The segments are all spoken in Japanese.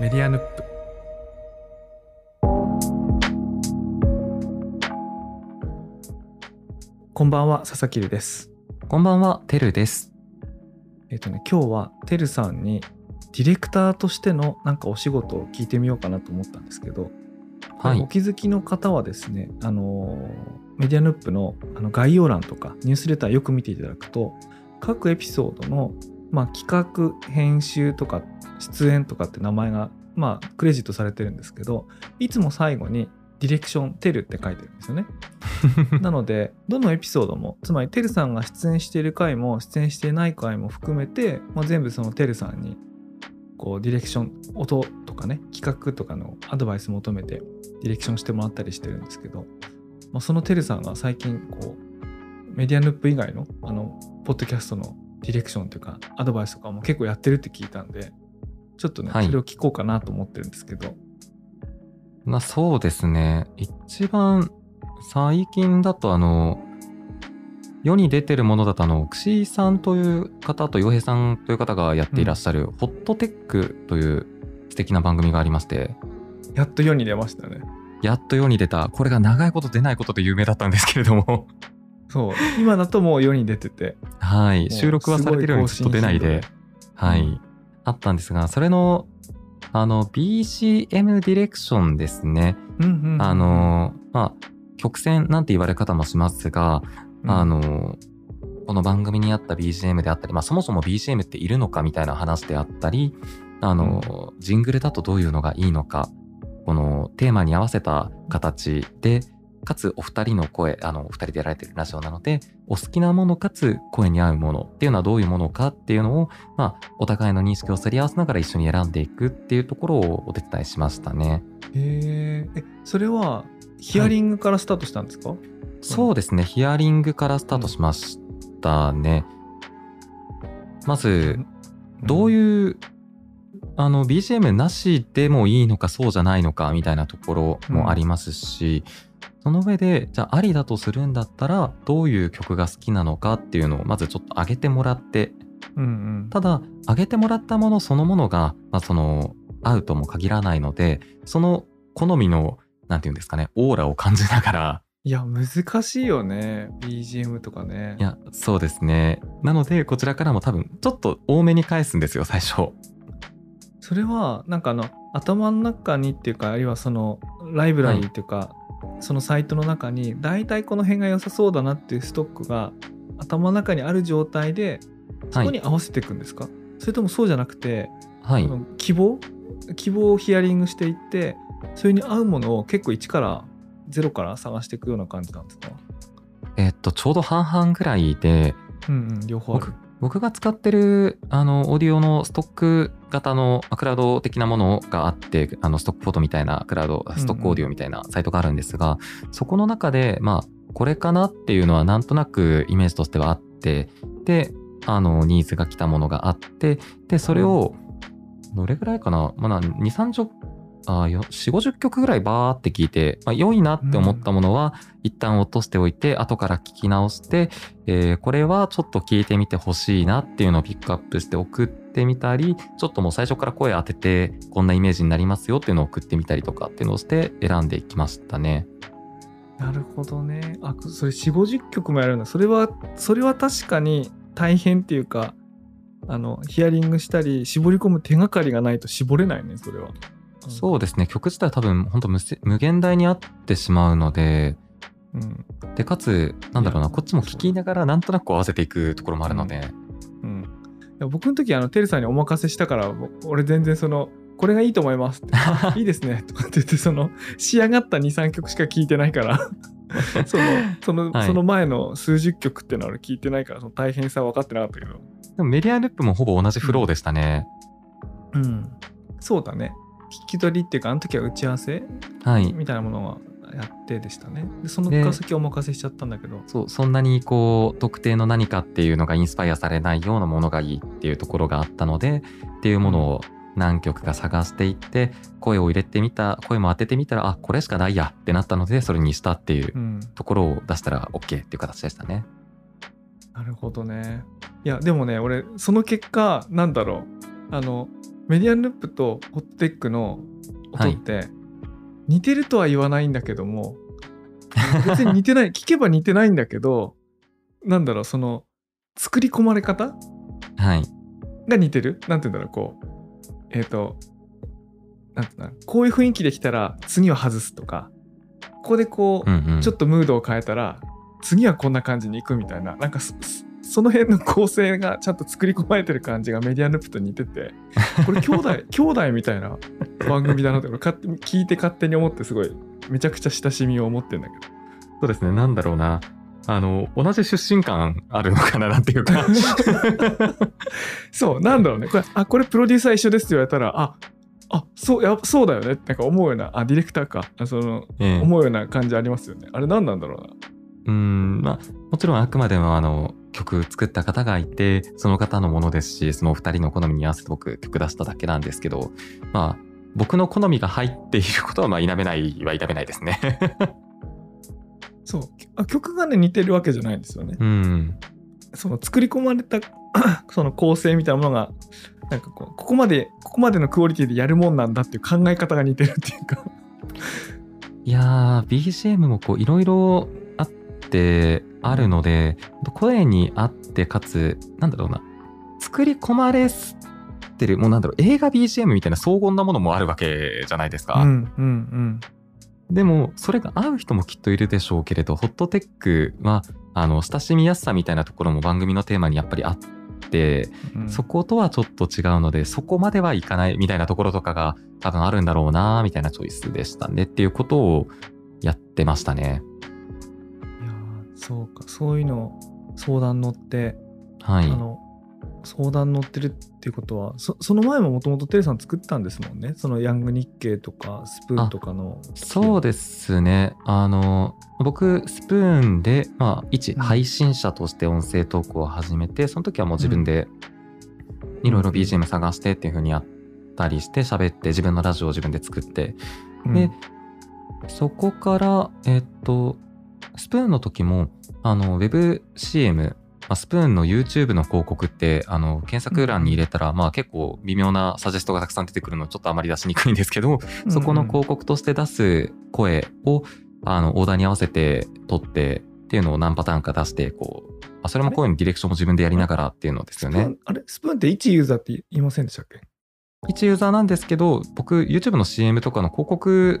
メディアヌップこんばんは佐々木ですこんばんは、てるです。えっ、とね今日はてるさんにディレクターとしてのなんかお仕事を聞いてみようかなと思ったんですけど、はい。お気づきの方はですねあのーメディアヌップのあの概要欄とかニュースレターよく見ていただくと各エピソードの、まあ、企画編集とか出演とかって名前が、まあ、クレジットされてるんですけどいつも最後にディレクションテルって書いてるんですよね。なのでどのエピソードもつまりてるさんが出演している回も出演していない回も含めて、まあ、全部そのてるさんにこうディレクション音とかね企画とかのアドバイス求めてディレクションしてもらったりしてるんですけど、まあ、そのてるさんが最近こうメディアヌップ以外のあのポッドキャストのディレクションというかアドバイスとかも結構やってるって聞いたんでちょっとね、はい。それを聞こうかなと思ってるんですけど。まあそうですね。一番最近だとあの、世に出てるものだとあの、くしさんという方と洋平さんという方がやっていらっしゃる、ホットテックという素敵な番組がありまして、やっと世に出ましたね。やっと世に出た、これが長いこと出ないことで有名だったんですけれども、そう。今だともう世に出てて。はい。う収録はされてるのにずっと出ないで、はい、うんあったんですが、それの、あの、BCM ディレクションですね。うんうんうんあのーまあ、曲線なんて言われ方もしますが、うん。あのーこの番組にあった BGM であったり、まあ、そもそも BGM っているのかみたいな話であったり、あのージングルだとどういうのがいいのか、このテーマに合わせた形で、かつお二人の声、あの、お二人でやられてるラジオなので、お好きなものかつ声に合うものっていうのはどういうものかっていうのを、まあ、お互いの認識をすり合わせながら一緒に選んでいくっていうところをお手伝いしましたね。へー。えそれはヒアリングからスタートしたんですか、そうですね、ヒアリングからスタートしましたね。まず、どうういう、あの、BGM なしでもいいのかそうじゃないのかみたいなところもありますし、その上で、じゃあありだとするんだったら、どういう曲が好きなのかっていうのをまずちょっと上げてもらって、んうんただ、上げてもらったものそのものが、まあ、その、合うとも限らないので、その好みの、なんていうんですかね、オーラを感じながら、いや難しいよね BGM とかねいや、そうですね。なので、こちらからも多分、ちょっと多めに返すんですよ、最初。それはなんかあの頭の中にっていうかあるいはそのライブラリーっていうか、そのサイトの中に大体この辺が良さそうだなっていうストックが頭の中にある状態でそこに合わせていくんですか、それともそうじゃなくて、はい。希望？希望をヒアリングしていってそれに合うものを結構1から0から探していくような感じなんですか？えっと、ちょうど半々ぐらいで、うんうん両方ある僕僕が使ってる、あの、オーディオのストック型のまあクラウド的なものがあって、あの、ストックフォトみたいなクラウド、ストックオーディオみたいなサイトがあるんですが、そこの中で、まあ、これかなっていうのはなんとなくイメージとしてはあって、で、あの、ニーズが来たものがあって、で、それを、どれぐらいかな？まあ、2、30あよ4、50曲ぐらいバーって聞いて、まあ、良いなって思ったものは、一旦落としておいて、後から聞き直して、えーこれはちょっと聞いてみてほしいなっていうのをピックアップして送ってみたり、ちょっともう最初から声当てて、こんなイメージになりますよっていうのを送ってみたりとかっていうのをして選んでいきましたね。なるほどね。あそれ4 5 0曲もやるんだそれはそれは確かに大変っていうかあのヒアリングしたり絞り込む手がかりがないと絞れないねそれは、そうですね。曲自体は多分本当無せ無限大にあってしまうので、うん。で、かつ、なんだろうな、こっちも聞きながらなんとなく合わせていくところもあるので、うん、いや僕の時あのテルさんにお任せしたからぼ俺全然そのこれがいいと思いますってあ いいですねとかって言ってその仕上がった23曲しか聞いてないからその その,、はい。その前の数十曲ってのは俺聞いてないからその大変さは分かってなかったけど。でもメディアループもほぼ同じフローでしたね。うん。そうだね聞き取りっていうかあの時は打ち合わせはい。みたいなものはやってでしたね。でそのでから先お任せしちゃったんだけど。そう、そんなにこう、特定の何かっていうのがインスパイアされないようなものがいいっていうところがあったので、っていうものを何曲か探していって、声を入れてみた、声も当ててみたら、あ、これしかないやってなったので、それにしたっていううん。ところを出したら OK っていう形でしたね。なるほどね。いやでもね俺その結果なんだろう。あのメディアンループとホットテックの音って似てるとは言わないんだけども、別に似てない 聞けば似てないんだけどなんだろうその作り込まれ方はい。が似てる？なんて言うんだろうこうえっ、となんて言うんだろうこういう雰囲気できたら次は外すとかここでこう、うんうん。ちょっとムードを変えたら次はこんな感じに行くみたいななんかその辺の構成がちゃんと作り込まれてる感じがメディアループと似ててこれ兄弟 兄弟みたいな番組だなって聞いて勝手に思ってすごいめちゃくちゃ親しみを持ってんだけど。そうですね、なんだろうな。あの、同じ出身感あるのかななんていうか。そうなんだろうね。これあこれプロデューサー一緒ですって言われたらああそうやそうだよね。ってなんか思うようなあディレクターか。あそのええ。思うような感じありますよね。あれ何なんだろうなうん、まあ、もちろんあくまでもあの、曲作った方がいて、その方のものですし、そのお二人の好みに合わせて僕曲出しただけなんですけど、まあ、僕の好みが入っていることは、まあ、否めないは否めないですね。そうあ曲がね似てるわけじゃないんですよねうん。その作り込まれた その構成みたいなものがなんかこうここまでここまでのクオリティでやるもんなんだっていう考え方が似てるっていうかいやー、BGM もこう、いろいろあって、あるので、声に合って、かつ、なんだろうな、作り込まれてる、もうなんだろう、映画 BGM みたいな荘厳なものもあるわけじゃないですか。うんうんでも、それが合う人もきっといるでしょうけれど、ホットテックは、あの、親しみやすさみたいなところも番組のテーマにやっぱりあって、うんそことはちょっと違うので、そこまではいかないみたいなところとかが多分あるんだろうな、みたいなチョイスでしたねっていうことをやってましたね。そうかそういうの相談乗って、はい。あの相談乗ってるっていうことはそその前ももともとテレさん作ったんですもんね。そのヤング日経とかスプーンとかの。そうですね。あの、僕、スプーンで、まあ、一うん。配信者として音声トークを始めて、その時はもう自分でいろいろ BGM 探してっていう風にやったりして、喋って、自分のラジオを自分で作って、うん。で、そこから、えっと、スプーンの時も、あの、WebCM、まあスプーンの YouTube の広告って、あの、検索欄に入れたら、まあ結構微妙なサジェストがたくさん出てくるの、ちょっとあまり出しにくいんですけど、そこの広告として出す声を、あの、オーダーに合わせて撮ってっていうのを何パターンか出して、こう、まあ、それも声のディレクションも自分でやりながらっていうのですよね。あれ？スプーンって1ユーザーって言いませんでしたっけ？一ユーザーなんですけど、僕、YouTube の CM とかの広告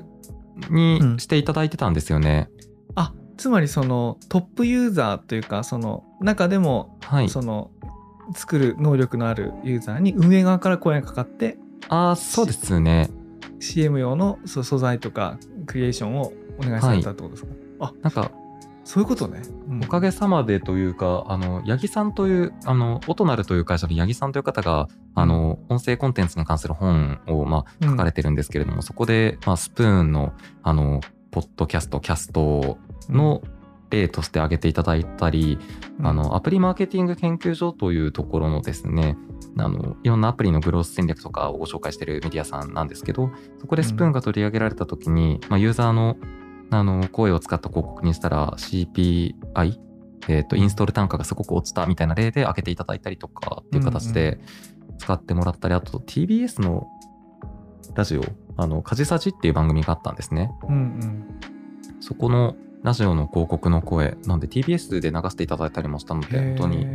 にうん。していただいてたんですよね。あつまりそのトップユーザーというかその中でもはい。その作る能力のあるユーザーに運営側から声がかかってああ、そうですね。CM 用の素材とかクリエーションをお願いされたってことですか、なんか、そういうことね、うん。おかげさまでというか、あの、八木さんという、あの、オトナルという会社の八木さんという方が、あの、音声コンテンツに関する本を、まあ、書かれてるんですけれども、そこで、まあ、スプーンの、あの、ポッドキャスト、キャストの例として挙げていただいたり、うん。あの、アプリマーケティング研究所というところのですね、あの、いろんなアプリのグロース戦略とかをご紹介しているメディアさんなんですけど、そこでスプーンが取り上げられたときに、まあ、ユーザーの、あの、声を使った広告にしたら CPI、えっ、と、インストール単価がすごく落ちたみたいな例で挙げていただいたりとかっていう形で使ってもらったり、あと TBS のラジオ、あの、カジサジっていう番組があったんですね。うんうん。そこのラジオの広告の声、なんで TBS で流していただいたりもしたので、本当に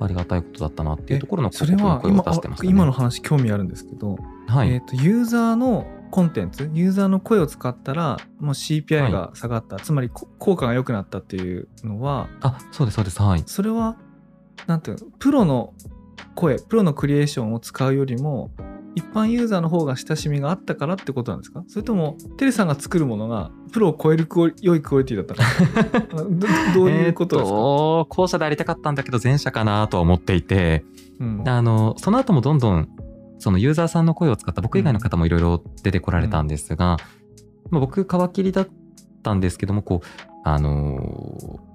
ありがたいことだったなっていうところの広告の声をは今出してましたね。今の話興味あるんですけど、はい。えー、とユーザーのコンテンツユーザーの声を使ったらもう CPI が下がった、つまりこ効果が良くなったっていうのはあ、そうです、そうです。はい。それはなんていうのプロの声プロのクリエーションを使うよりも一般ユーザーの方が親しみがあったからってことなんですか？それともテレさんが作るものがプロを超えるクオリ良いクオリティだったかど どういうことですか、後者でありたかったんだけど前者かなとは思っていて、うん。あの、その後もどんどん、そのユーザーさんの声を使った僕以外の方もいろいろ出てこられたんですが、まあ、僕皮切りだったんですけども、こう、あのー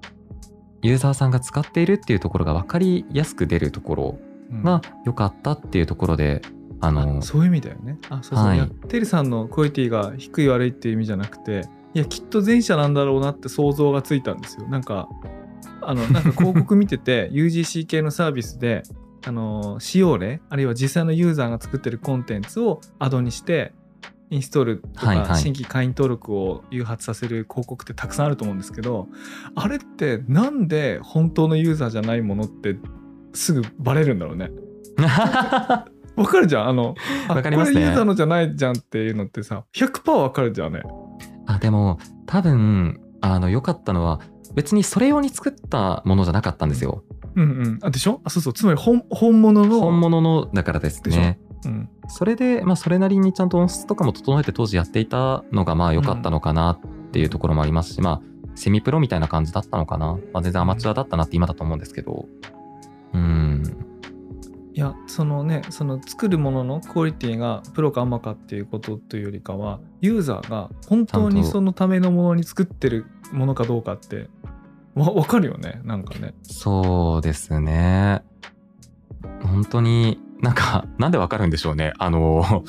ユーザーさんが使っているっていうところが分かりやすく出るところうん。が良かったっていうところで、あのあそういう意味だよね。あそうそう、はいテリさんのクオリティが低い悪いっていう意味じゃなくていやきっと前者なんだろうなって想像がついたんですよ。なんかあのなんか広告見てて UGC 系のサービスであの使用例あるいは実際のユーザーが作ってるコンテンツをアドにしてインストールとはいはいか新規会員登録を誘発させる広告ってたくさんあると思うんですけどあれってなんで本当のユーザーじゃないものってすぐバレるんだろうね。わかるじゃん。あのあ わかりますね。これユーザーのじゃないじゃんっていうのってさ100%わかるじゃんね。あでも多分あの良かったのは別にそれ用に作ったものじゃなかったんですよ。うんうん、あでしょ？あそうそう。つまり本本物の本物のだからですね。うん、それで、まあ、それなりにちゃんと音質とかも整えて当時やっていたのがまあ良かったのかなっていうところもありますし、まあセミプロみたいな感じだったのかな、まあ、全然アマチュアだったなって今だと思うんですけど。うんいやそのねその作るもののクオリティがプロかアマかっていうことというよりかはユーザーが本当にそのためのものに作ってるものかどうかってわ分かるよねなんかね。そうですね。本当になんかなんでわかるんでしょうね。あの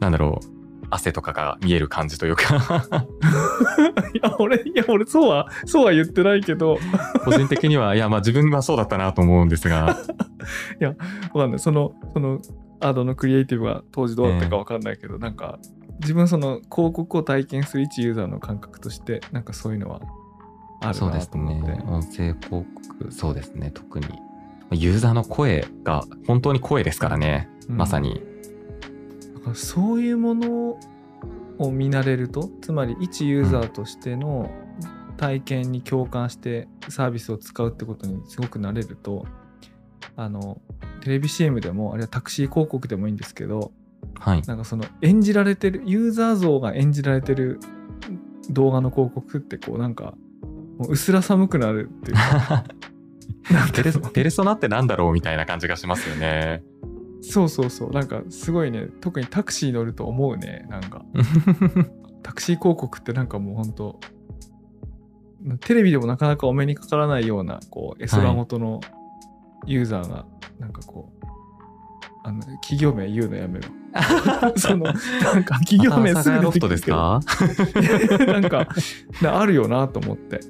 なんだろう汗とかが見える感じというか。いや俺いや俺そうはそうは言ってないけど。個人的にはいやまあ自分はそうだったなと思うんですが。わかんない。そのそのアドのクリエイティブが当時どうだったかわかんないけど、なんか自分その広告を体験する一ユーザーの感覚としてなんかそういうのはあるなと思って。ね。音声広告そうですね特に。ユーザーの声が本当に声ですからね、うん。まさに。だからそういうものを見慣れるとつまり一ユーザーとしての体験に共感してサービスを使うってことにすごく慣れるとあのテレビ CM でもあるいはタクシー広告でもいいんですけどはい。なんかその演じられてるユーザー像が演じられてる動画の広告ってこうなんかもう薄ら寒くなるっていうか。なんペレソナってなんだろうみたいな感じがしますよね。そうそうそう。なんかすごいね。特にタクシー乗ると思うね。なんか。タクシー広告ってなんかもうほんとテレビでもなかなかお目にかからないようなこう絵空元のユーザーがなんかこう、あの企業名言うのやめろ。そのなんか企業名すぐ出てくるけど。ですかなんかなあるよなと思って、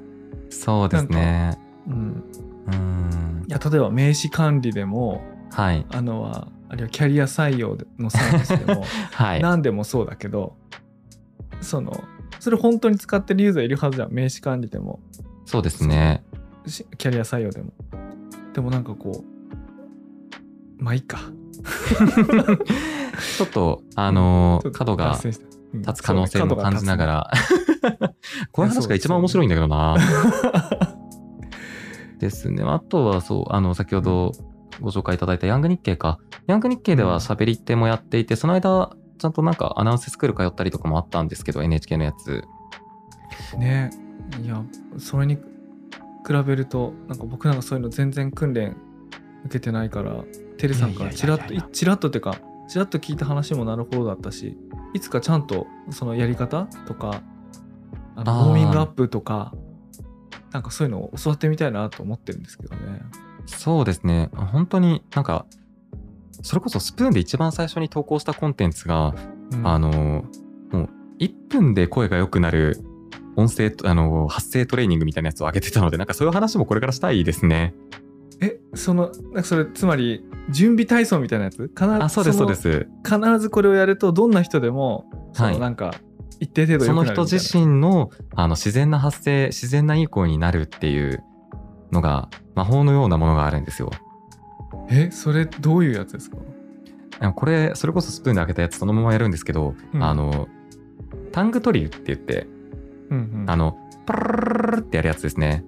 そうですね。うん、うん。いや例えば名刺管理でもはい。あのはあるいはキャリア採用のサービスでも はい。何でもそうだけどそのそれ本当に使ってるユーザーいるはずじゃん。名刺管理でも。そうですね。しキャリア採用でも。でもなんかこうまあいいか。ちょっとあのちょっと角が立つ可能性も感じながら。こういう話が一番面白いんだけどな。ですね。あとはそう、あの、先ほどご紹介いただいたヤング日経か。ヤング日経では喋り手もやっていて、その間、ちゃんとなんかアナウンススクール通ったりとかもあったんですけど、NHK のやつ。ねいやそれに比べるとなんか僕なんかそういうの全然訓練受けてないからテレさんからチラッといやいやいやいやチラッとってかチラッと聞いた話もなるほどだったしいつかちゃんとそのやり方とかあのウォーミングアップとかなんかそういうのを教わってみたいなと思ってるんですけどね。そうですね。本当になんか、それこそスプーンで一番最初に投稿したコンテンツが、うんあの、もう1分で声が良くなる音声と、あの、発声トレーニングみたいなやつを上げてたので、なんかそういう話もこれからしたいですね。えそのなんかそれつまり準備体操みたいなやつ？必ずあ、そうです、そうでのす。必ずこれをやるとどんな人でもそはいのなんか一定程度その人自身のあの自然な発声、自然ないい声になるっていうのが、魔法のようなものがあるんですよ。えそれどういうやつですか？これ、それこそスプーンで開けたやつそのままやるんですけど、うんあの、タングトリルって言って、うんうんあの、プルルルルルってやるやつですね。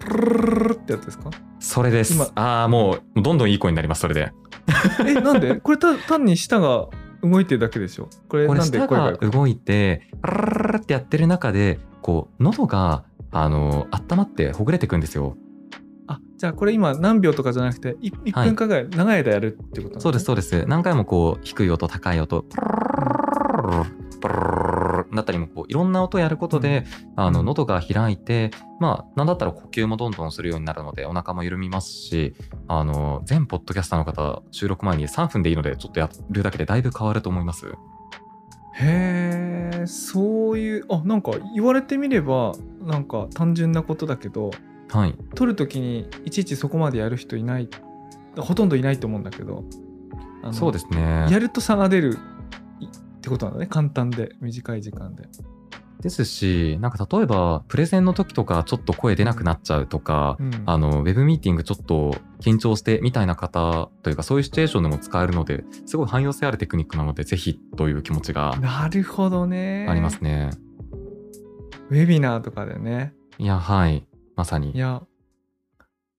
プルルルルルってやつですかそれです今。ああ、もう、どんどんいい声になります、それで。えなんでこれた単に舌が動いてるだけでしょこれこれ、なんで舌が動いて、プルルルルルってやってる中で、こう、喉が、あの、温まってほぐれていくんですよ。あじゃあこれ今何秒とかじゃなくて 1, はい分間ぐらい長い間やるってことなんそうです、そうです。何回もこう、低い音、高い音、プルルルだったりも、こう、いろんな音をやることで、あの、うん喉が開いて、まあ、なんだったら呼吸もどんどんするようになるので、お腹も緩みますし、あの、全ポッドキャスターの方、収録前に3分でいいので、ちょっとやるだけでだいぶ変わると思います。へえそういうあなんか言われてみればなんか単純なことだけどはい。撮るときにいちいちそこまでやる人いないほとんどいないと思うんだけどそうですね。やると差が出るいってことなんだね簡単で短い時間で。ですし、なんか例えば、プレゼンの時とかちょっと声出なくなっちゃうとか、うんあの、ウェブミーティングちょっと緊張してみたいな方というか、そういうシチュエーションでも使えるので、すごい汎用性あるテクニックなので、ぜひという気持ちがなるほどね。ありますね。ウェビナーとかでね。いや、はい。まさにい。や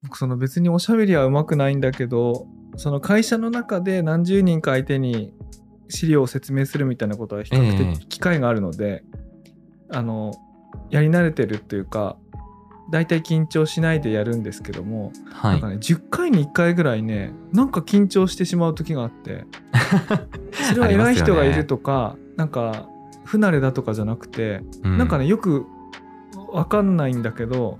僕その別におしゃべりはうまくないんだけどその会社の中で何十人か相手に資料を説明するみたいなことは比較ええ的機会があるので、あのやり慣れてるっていうか大体緊張しないでやるんですけども、はいなんか。ね10回に1回ぐらいねなんか緊張してしまう時があって それは偉い人がいるとか、なんか不慣れだとかじゃなくて、うなんかねよくわかんないんだけど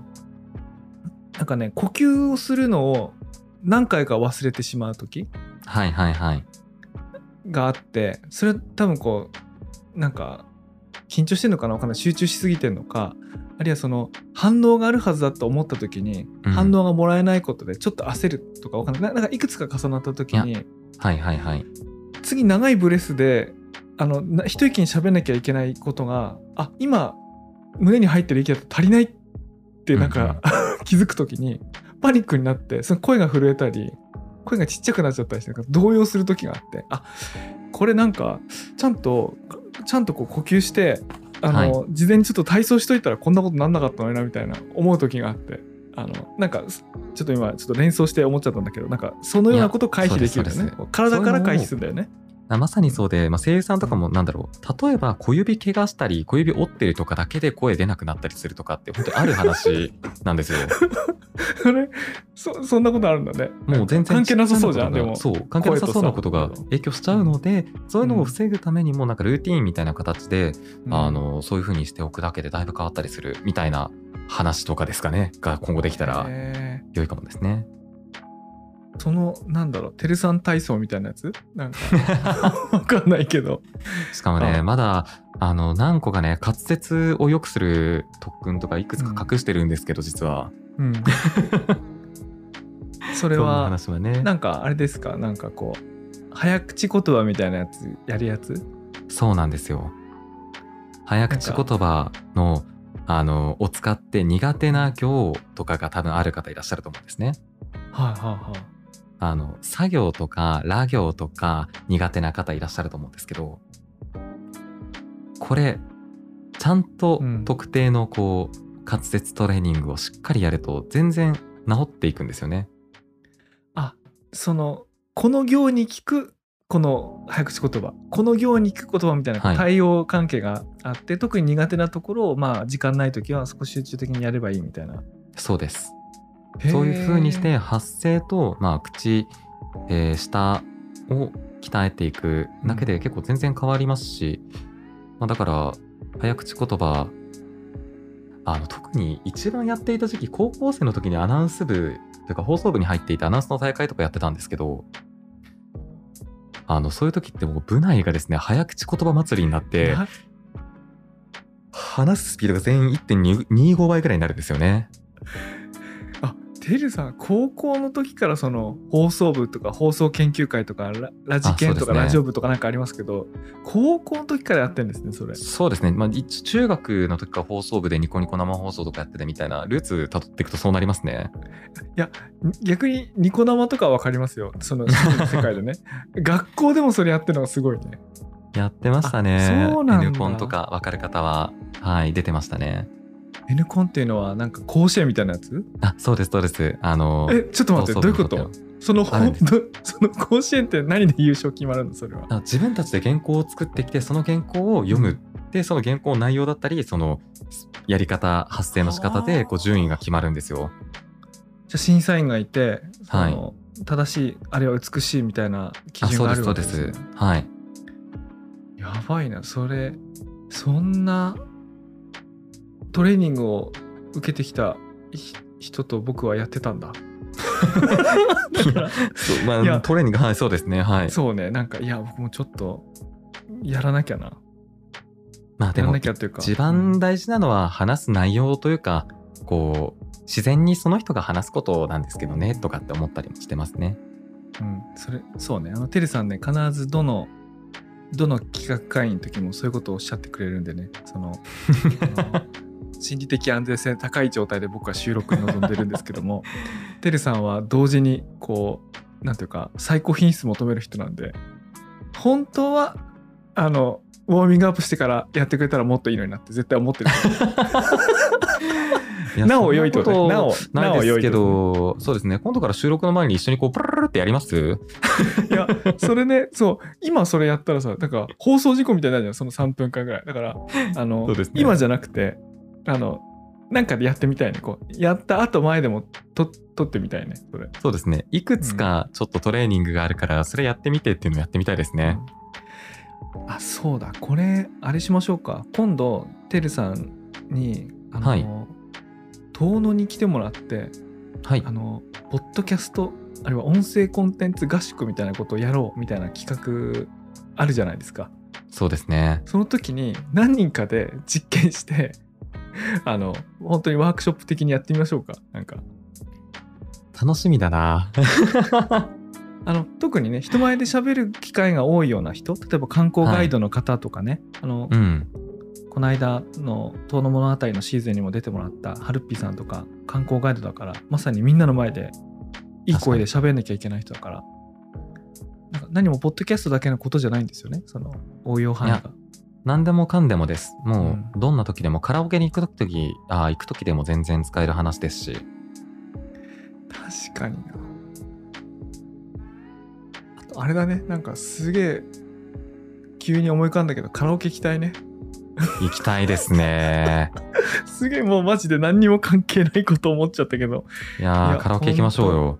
なんかね呼吸をするのを何回か忘れてしまう時はいはいはい。があってそれ多分こうなんか緊張してんのかなわかんない集中しすぎてんのかあるいはその反応があるはずだと思った時に、うん反応がもらえないことでちょっと焦るとかわかんないななんかいくつか重なった時にはいはいはい。次長いブレスであのな一息に喋んなきゃいけないことがあ今胸に入ってる息だと足りないってなんか、気づく時にパニックになってその声が震えたり声がちっちゃくなっちゃったりして動揺する時があってあこれなんかちゃんとちゃんとこう呼吸してあの、事前にちょっと体操しといたらこんなことなんなかったのになみたいな思う時があって。あのなんかちょっと今ちょっと連想して思っちゃったんだけどなんかそのようなことを回避できるんだよね。体から回避するんだよね。あまさにそうで、まあ、声優さんとかもなんだろう、例えば小指怪我したり、小指折ってるとかだけで声出なくなったりするとかって、本当にある話 なんですよ。それそそんなことあるんだね。もう全然関係なさそうじゃんでもことが。そう、関係なさそうなことが影響しちゃうので、そういうのを防ぐためにも、なんかルーティーンみたいな形で、うん。あの、そういう風にしておくだけでだいぶ変わったりするみたいな話とかですかね、が今後できたらへ良いかもですね。ーそのなんだろうテルさん体操みたいなやつ？なんか。わかんないけど。しかもね、あまだ、あの、何個かね、滑舌を良くする特訓とかいくつか隠してるんですけど、実は。うん。それは話はね。なんかあれですか？なんかこう早口言葉みたいなやつやるやつ？そうなんですよ。早口言葉の、あの、を使って苦手な行とかが多分ある方いらっしゃると思うんですね。はいはいはいあの、作業とか、ら行とか苦手な方いらっしゃると思うんですけど、これ、ちゃんとうん特定のこう、滑舌トレーニングをしっかりやると全然治っていくんですよね。あそのこの行に聞くこの早口言葉この行に聞く言葉みたいなはい対応関係があって、特に苦手なところをまあ時間ない時は少し集中的にやればいいみたいなそうです。そういう風にして発声と、まあ、口、えー舌を鍛えていくだけで結構全然変わりますし、まあ、だから早口言葉あの特に一番やっていた時期高校生の時にアナウンス部というか放送部に入っていてアナウンスの大会とかやってたんですけどあのそういう時ってもう部内がですね早口言葉祭りになってな話すスピードが全員1.25倍ぐらいになるんですよね。あてるさん高校の時からその放送部とか放送研究会とかララジケンとかラジオ部とかなんかありますけど高校の時からやってるんですねそれ。そうですね、まあ、一中学の時から放送部でニコニコ生放送とかやっててみたいなルーツたどっていくとそうなりますね。逆にニコ生とかは分かりますよ。その世界でね。学校でもそれやってるのがすごいね。やってましたね。あそうなんだ。N コンとか分かる方は、はい、出てましたね。N コンっていうのはなんか甲子園みたいなやつ？あ、そうです、そうです。あの、えちょっと待って放どういうこと？そのその甲子園って何で優勝決まるの？それはあ自分たちで原稿を作ってきて、その原稿を読む。で、その原稿の内容だったり、そのやり方、発声の仕方はあでこう順位が決まるんですよ。じゃあ審査員がいてそはいの、正しいあれは美しいみたいな基あ、準があそうです、そうでるわけです、すね。はい。やばいなそれそんなトレーニングを受けてきたひ人と僕はやってたんだ そうまあ、トレーニング、はい、そうですね。はい。そうねなんかいや僕もちょっとやらなきゃなまあ、でもやらな、きゃっていうか一番大事なのは話す内容というか、こう、自然にその人が話すことなんですけどね、とかって思ったりもしてますね。うん、それそうねあのてるさんね必ずどのどの企画会議の時もそういうことをおっしゃってくれるんでねその 心理的安全性高い状態で僕は収録に臨んでるんですけども てるさんは同時にこうなんていうか最高品質求める人なんで本当はあのウォーミングアップしてからやってくれたらもっといいのになって絶対思ってる なお良いことねなおなお良いけど、そうですね。今度から収録の前に一緒にこう、プルルルってやります？いや、それね、そう、今それやったらさ、なんか放送事故みたいになるじゃん、その3分間ぐらい。だから、あの、ね。今じゃなくて、あの、なんかでやってみたいね。こう、やった後前でもと撮ってみたいね、それ。そうですね。いくつかちょっとトレーニングがあるから、それやってみてっていうのをやってみたいですね。あ、そうだ。これ、あれしましょうか。今度、てるさんに、あの、はい遠野に来てもらって、はいあ。の、ポッドキャスト、あるいは音声コンテンツ合宿みたいなことをやろうみたいな企画あるじゃないですか。そうですね。その時に何人かで実験して、あの、本当にワークショップ的にやってみましょうか。なんか。楽しみだな。あの、特にね、人前で喋る機会が多いような人、例えば観光ガイドの方とかね、あの、うん。この間の遠野物語のシーズンにも出てもらったハルッピーさんとか観光ガイドだから、まさにみんなの前でいい声で喋んなきゃいけない人だから、なんか何もポッドキャストだけのことじゃないんですよね、その応用範囲が。何でもかんでもです。もうどんな時でもカラオケに行く時、ああ、行く時でも全然使える話ですし。確かにな。あとあれだね。なんかすげえ急に思い浮かんだけどカラオケ行きたいね。行きたいですね。すげえもうマジで何にも関係ないこと思っちゃったけど。いやカラオケ行きましょうよ。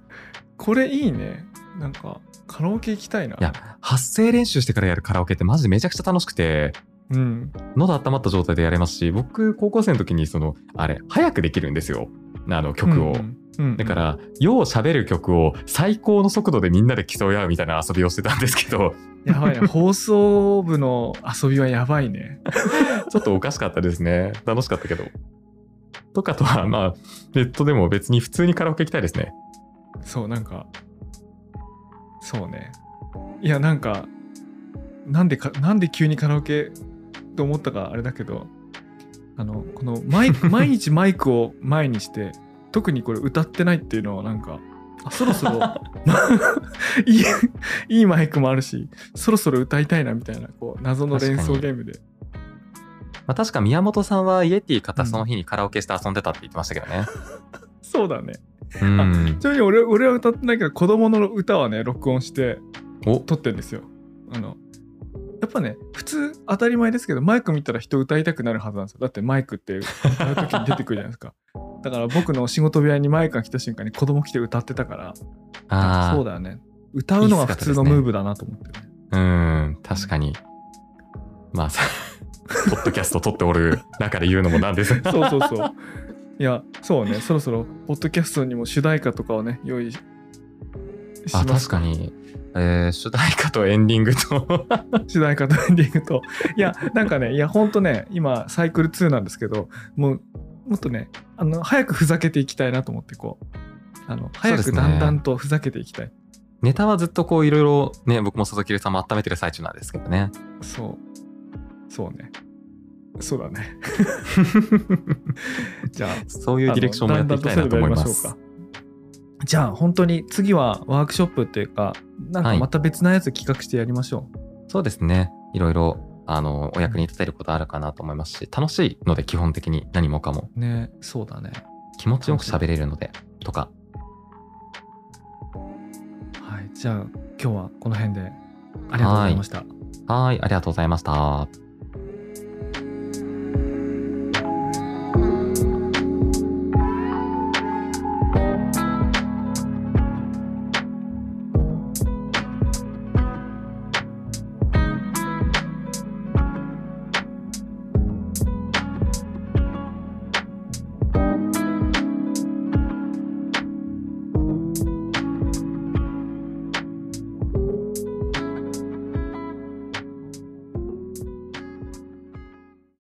これいいね。なんかカラオケ行きたいな。いや、発声練習してからやるカラオケってマジでめちゃくちゃ楽しくて、うん喉温まった状態でやれますし、僕、高校生の時に、その、あれ、早くできるんですよ。あの、曲を。うんうんうんだから、よう喋る曲を最高の速度でみんなで競い合うみたいな遊びをしてたんですけど、やばいね 放送部の遊びはやばいね ちょっとおかしかったですね。楽しかったけど。とかとは、まあ、ネットでも別に普通にカラオケ行きたいですね。そうなんかそうねいやなんかなんでかなんで急にカラオケと思ったかあれだけどあのこのマイク 毎日マイクを前にして特にこれ歌ってないっていうのはなんかあそろそろ いいいいマイクもあるしそろそろ歌いたいなみたいなこう謎の連想ゲームで。まあ、確か宮本さんはイエティ買ったその日にカラオケして遊んでたって言ってましたけどね。そうだね。うん。ち。なみに俺俺は歌ってないけど子供の歌はね録音してお。撮ってんですよ。あのやっぱね普通当たり前ですけどマイク見たら人歌いたくなるはずなんですよだってマイクって歌う時に出てくるじゃないですか だから僕の仕事部屋にマイクが来た瞬間に子供来て歌ってたからああ。そうだよね歌うのが普通のムーブだなと思ってねうん、確かに。まあさ、ポッドキャスト撮っておる中で言うのもなんですが。そうそうそういやそうねそろそろポッドキャストにも主題歌とかをね用意しあ、ます確かに。えー主題歌とエンディングと 主題歌とエンディングと。いや、なんかね、いや、ほんとね、今、サイクル2なんですけど、もう、もっとね、あの、早くふざけていきたいなと思って、こう、あの、早くだんだんとふざけていきたい。ネタはずっとこういろいろね、僕も佐々木さんも温めてる最中なんですけどね。そう。そうね。そうだね。じゃあ、そういうディレクションもやっていきたいなと思います。だんだんとじゃあ、本当に次はワークショップっていうか、なんかまた別なやつ企画してやりましょう。そうですね。いろいろ、あの、お役に立てることあるかなと思いますし、楽しいので基本的に何もかもね、そうだね。気持ちよく喋れるので、とか。はい。じゃあ、今日はこの辺でありがとうございました。はい、ありがとうございました。